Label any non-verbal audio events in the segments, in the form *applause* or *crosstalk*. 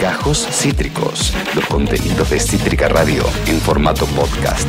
Gajos Cítricos, los contenidos de Cítrica Radio en formato podcast.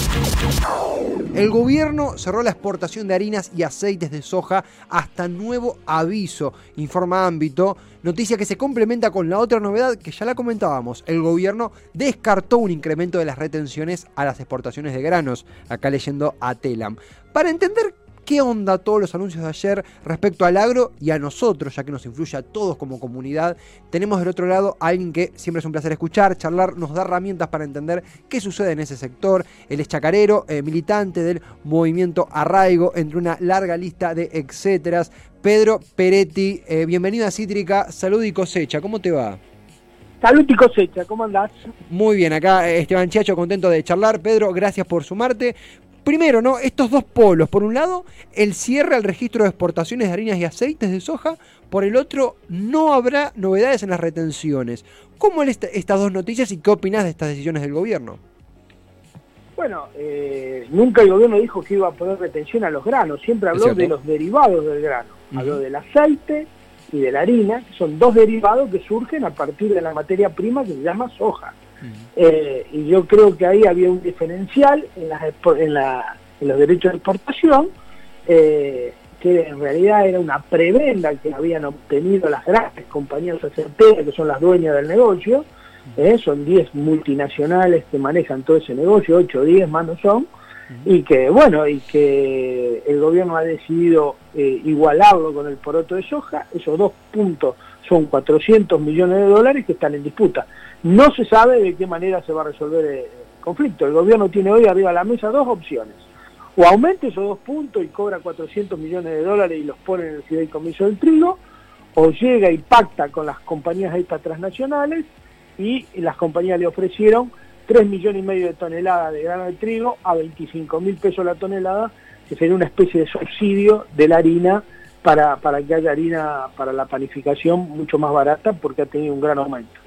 El gobierno cerró la exportación de harinas y aceites de soja hasta nuevo aviso, informa Ámbito, noticia que se complementa con la otra novedad que ya la comentábamos. El gobierno descartó un incremento de las retenciones a las exportaciones de granos, acá leyendo a Telam. Para entender qué onda todos los anuncios de ayer respecto al agro y a nosotros, ya que nos influye a todos como comunidad. Tenemos del otro lado a alguien que siempre es un placer escuchar, charlar, nos da herramientas para entender qué sucede en ese sector. Él es chacarero, eh, militante del movimiento Arraigo, entre una larga lista de etcéteras. Pedro Peretti, eh, bienvenido a Cítrica, salud y cosecha, ¿cómo te va? Salud y cosecha, ¿cómo andás? Muy bien, acá eh, Esteban Chiacho, contento de charlar. Pedro, gracias por sumarte. Primero, ¿no? Estos dos polos. Por un lado, el cierre al registro de exportaciones de harinas y aceites de soja. Por el otro, no habrá novedades en las retenciones. ¿Cómo leen estas dos noticias y qué opinas de estas decisiones del gobierno? Bueno, eh, nunca el gobierno dijo que iba a poner retención a los granos. Siempre habló de los derivados del grano. Habló del aceite y de la harina, que son dos derivados que surgen a partir de la materia prima que se llama soja. Eh, y yo creo que ahí había un diferencial en, los derechos de exportación, eh, que en realidad era una prebenda que habían obtenido las grandes compañías aceiteras, que son las dueñas del negocio, eh, son 10 multinacionales que manejan todo ese negocio, 8 o 10 más no son, y que bueno, y que el gobierno ha decidido igualarlo con el poroto de soja, esos dos puntos son 400 millones de dólares que están en disputa. No se sabe de qué manera se va a resolver el conflicto. El gobierno tiene hoy arriba de la mesa dos opciones. O aumenta esos dos puntos y cobra 400 millones de dólares y los pone en el fideicomiso del trigo, o llega y pacta con las compañías estas transnacionales y las compañías le ofrecieron 3 millones y medio de toneladas de grano de trigo a 25 mil pesos la tonelada, que sería una especie de subsidio de la harina para, para que haya harina para la panificación mucho más barata porque ha tenido un gran aumento.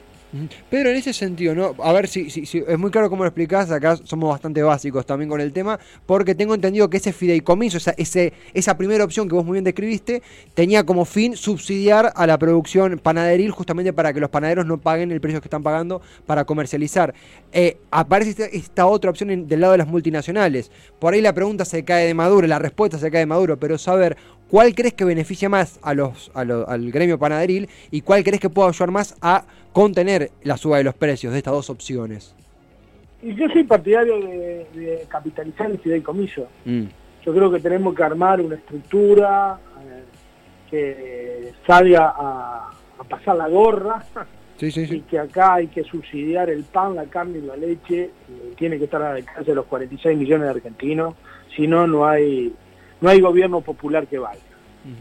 Pero en ese sentido, ¿no? A ver si, si, es muy claro cómo lo explicás, acá somos bastante básicos también con el tema, porque tengo entendido que ese fideicomiso, esa, ese, esa primera opción que vos muy bien describiste, tenía como fin subsidiar a la producción panaderil justamente para que los panaderos no paguen el precio que están pagando para comercializar. Eh, aparece esta, otra opción del lado de las multinacionales. Por ahí la pregunta se cae de Maduro, la respuesta se cae de Maduro, pero saber cuál crees que beneficia más a los, al gremio panaderil y cuál crees que puede ayudar más a contener la suba de los precios de estas dos opciones? Y yo soy partidario de, capitalizar el fideicomiso. Mm. Yo creo que tenemos que armar una estructura eh, que salga a, pasar la gorra *laughs* y que acá hay que subsidiar el pan, la carne y la leche. tiene que estar al alcance de los 46 millones de argentinos. Si no, no hay, no hay gobierno popular que valga.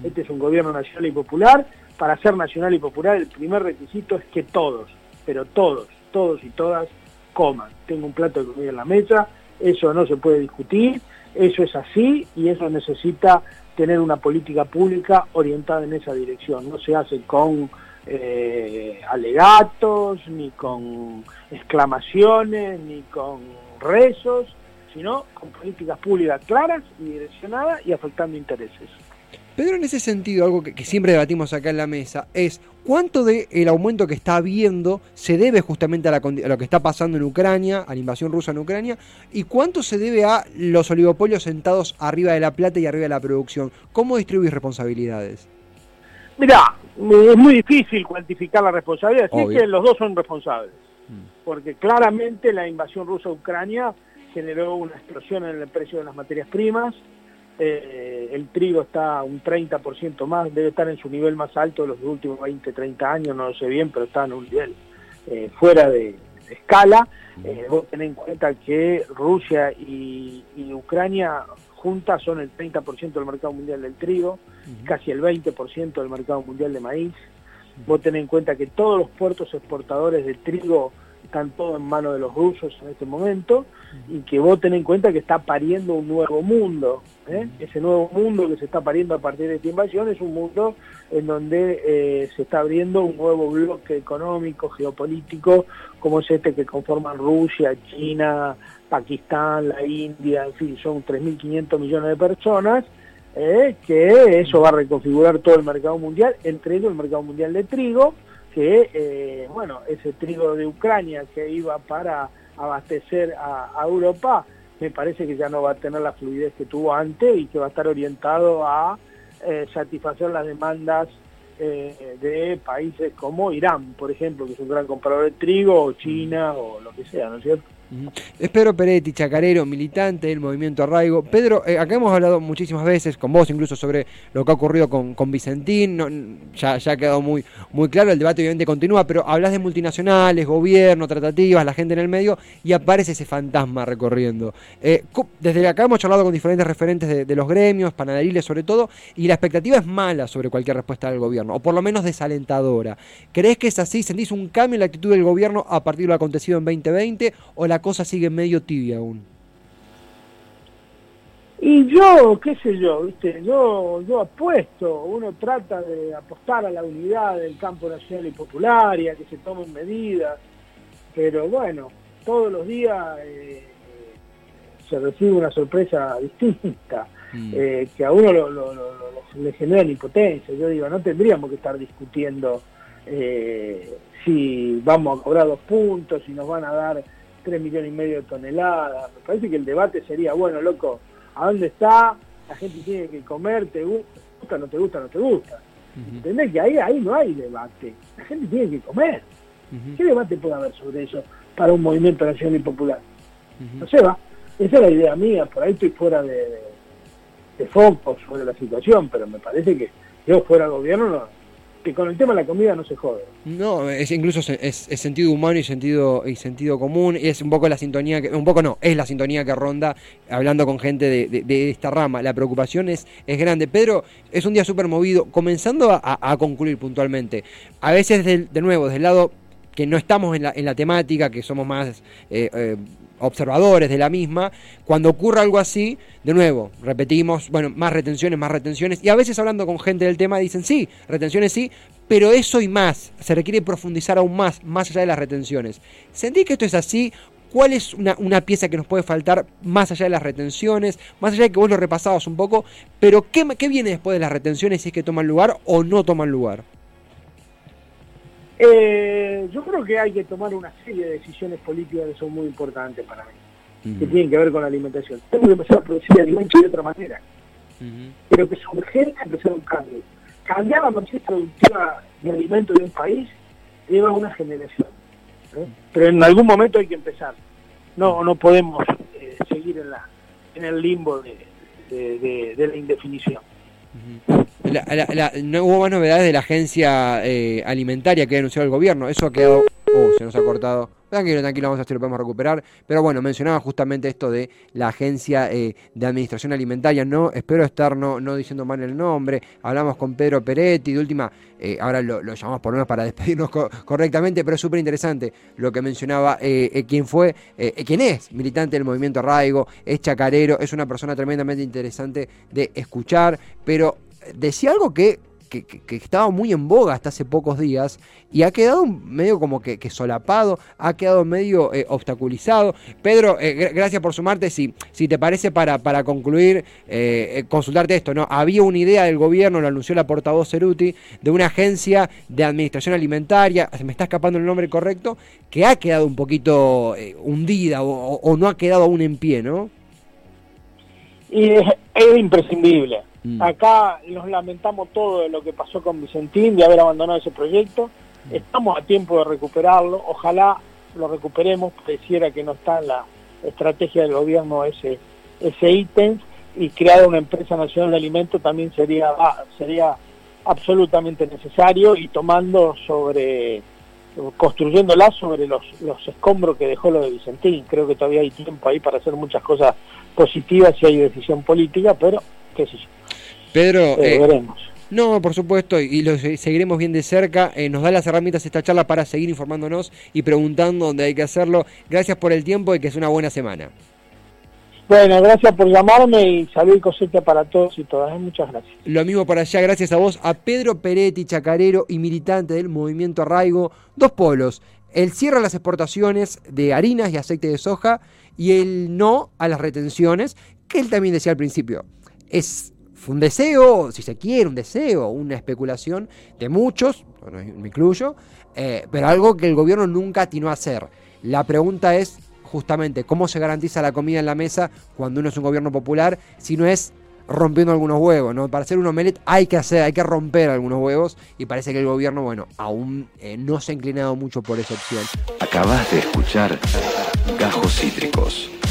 Este es un gobierno nacional y popular para ser nacional y popular el primer requisito es que todos, pero todos, todos y todas coman. Tengo un plato de comida en la mesa, eso no se puede discutir, eso es así y eso necesita tener una política pública orientada en esa dirección. No se hace con eh, alegatos, ni con exclamaciones, ni con rezos, sino con políticas públicas claras y direccionadas y afectando intereses. Pedro, en ese sentido, algo que, siempre debatimos acá en la mesa es cuánto del el aumento que está habiendo se debe justamente a, lo que está pasando en Ucrania, a la invasión rusa en Ucrania, y cuánto se debe a los oligopolios sentados arriba de la plata y arriba de la producción. ¿Cómo distribuís responsabilidades? Mirá, es muy difícil cuantificar la responsabilidad, es que los dos son responsables, mm. porque claramente la invasión rusa a Ucrania generó una explosión en el precio de las materias primas, eh, el trigo está un 30% más, debe estar en su nivel más alto de los últimos 20, 30 años, no lo sé bien, pero está en un nivel eh, fuera de, escala. Eh, vos tenés en cuenta que Rusia y, Ucrania juntas son el 30% del mercado mundial del trigo, casi el 20% del mercado mundial de maíz. Vos tenés en cuenta que todos los puertos exportadores de trigo están todos en manos de los rusos en este momento y que vos tenés en cuenta que está pariendo un nuevo mundo. ¿eh? Ese nuevo mundo que se está pariendo a partir de esta invasión es un mundo en donde eh, se está abriendo un nuevo bloque económico, geopolítico, como es este que conforman Rusia, China, Pakistán, la India, en fin, son 3.500 millones de personas, ¿eh? que eso va a reconfigurar todo el mercado mundial, entre ellos el mercado mundial de trigo, que, eh, bueno, ese trigo de Ucrania que iba para abastecer a, Europa, me parece que ya no va a tener la fluidez que tuvo antes y que va a estar orientado a eh, satisfacer las demandas eh, de países como Irán, por ejemplo, que es un gran comprador de trigo, o China, o lo que sea, ¿no es cierto? Es Pedro Peretti, chacarero, militante del movimiento Arraigo. Pedro, eh, acá hemos hablado muchísimas veces con vos, incluso sobre lo que ha ocurrido con, Vicentín. ya, ha quedado muy, muy claro, el debate obviamente continúa, pero hablas de multinacionales, gobierno, tratativas, la gente en el medio, y aparece ese fantasma recorriendo. Eh, desde acá hemos charlado con diferentes referentes de, los gremios, panaderiles sobre todo, y la expectativa es mala sobre cualquier respuesta del gobierno, o por lo menos desalentadora. ¿Crees que es así? ¿Sentís un cambio en la actitud del gobierno a partir de lo acontecido en 2020? ¿O la cosa sigue medio tibia aún. Y yo, qué sé yo, viste, yo, yo apuesto, uno trata de apostar a la unidad del campo nacional y popular y a que se tomen medidas, pero bueno, todos los días eh, se recibe una sorpresa distinta, mm. eh, que a uno le genera impotencia. Yo digo, no tendríamos que estar discutiendo eh, si vamos a cobrar dos puntos, si nos van a dar 3 millones y medio de toneladas. Me parece que el debate sería, bueno, loco, ¿a dónde está? La gente tiene que comer, ¿te gusta, no te gusta, no te gusta? ¿Entendés? Que ahí, ahí no hay debate. La gente tiene que comer. ¿Qué debate puede haber sobre eso para un movimiento nacional y popular? No se va. Esa es la idea mía. Por ahí estoy fuera de, de, foco sobre la situación, pero me parece que yo fuera gobierno no, que con el tema de la comida no se jode. No, es incluso es, sentido humano y sentido y sentido común, es un poco la sintonía que, un poco no, es la sintonía que ronda hablando con gente de, esta rama. La preocupación es, es grande. Pedro, es un día súper movido, comenzando a, concluir puntualmente. A veces, de, nuevo, del lado que no estamos en la, en la temática, que somos más eh, eh, observadores de la misma, cuando ocurra algo así, de nuevo, repetimos, bueno, más retenciones, más retenciones, y a veces hablando con gente del tema dicen, sí, retenciones sí, pero eso y más, se requiere profundizar aún más, más allá de las retenciones. ¿Sentí que esto es así? ¿Cuál es una, pieza que nos puede faltar más allá de las retenciones? Más allá de que vos lo repasabas un poco, pero ¿qué, qué viene después de las retenciones si es que toman lugar o no toman lugar? Eh, yo creo que hay que tomar una serie de decisiones políticas que son muy importantes para mí, que tienen que ver con la alimentación. Tenemos que empezar a producir alimentos de otra manera, pero que es urgente empezar un cambio. Cambiar la matriz productiva de alimentos de un país lleva una generación, ¿eh? pero en algún momento hay que empezar. No, no podemos eh, seguir en, la, en el limbo de la indefinición no hubo más novedades de la agencia eh, alimentaria que ha anunciado el gobierno. Eso ha quedado. Oh, se nos ha cortado. Tranquilo, tranquilo, vamos a ver si lo podemos recuperar. Pero bueno, mencionaba justamente esto de la agencia eh, de administración alimentaria. No, espero estar no, no diciendo mal el nombre. Hablamos con Pedro Peretti, de última, eh, ahora lo, llamamos por lo menos para *laughs* despedirnos correctamente, pero es súper interesante lo que mencionaba quién fue, quién es militante del movimiento Arraigo, es chacarero, es una persona tremendamente interesante de escuchar, pero decía algo que, estaba muy en boga hasta hace pocos días y ha quedado medio como que, solapado, ha quedado medio eh, obstaculizado. Pedro, eh, gracias por sumarte. Si, si te parece, para, para concluir, eh, consultarte esto, ¿no? Había una idea del gobierno, lo anunció la portavoz Ceruti, de una agencia de administración alimentaria, se me está escapando el nombre correcto, que ha quedado un poquito hundida o, no ha quedado aún en pie, ¿no? Y es imprescindible Mm. Acá nos lamentamos todo de lo que pasó con Vicentín, de haber abandonado ese proyecto. Mm. Estamos a tiempo de recuperarlo. Ojalá lo recuperemos. Pareciera que no está en la estrategia del gobierno ese, ese ítem y crear una empresa nacional de alimentos también sería, ah, sería absolutamente necesario y tomando sobre construyéndola sobre los, los escombros que dejó lo de Vicentín. Creo que todavía hay tiempo ahí para hacer muchas cosas positivas si hay decisión política, pero qué sé yo. Pedro, eh, no, por supuesto, y lo seguiremos bien de cerca. Eh, nos da las herramientas esta charla para seguir informándonos y preguntando dónde hay que hacerlo. Gracias por el tiempo y que es una buena semana. Bueno, gracias por llamarme y salud y para todos y todas. ¿eh? Muchas gracias. Lo mismo para allá, gracias a vos, a Pedro Peretti, chacarero y militante del movimiento Arraigo. Dos polos. El cierre a las exportaciones de harinas y aceite de soja y el no a las retenciones, que él también decía al principio. Es fue un deseo, si se quiere, un deseo, una especulación de muchos, me incluyo, eh, pero algo que el gobierno nunca atinó a hacer. La pregunta es justamente cómo se garantiza la comida en la mesa cuando uno es un gobierno popular, si no es rompiendo algunos huevos, ¿no? Para hacer un omelette hay que hacer, hay que romper algunos huevos y parece que el gobierno, bueno, aún eh, no se ha inclinado mucho por esa opción. Acabas de escuchar Gajos Cítricos.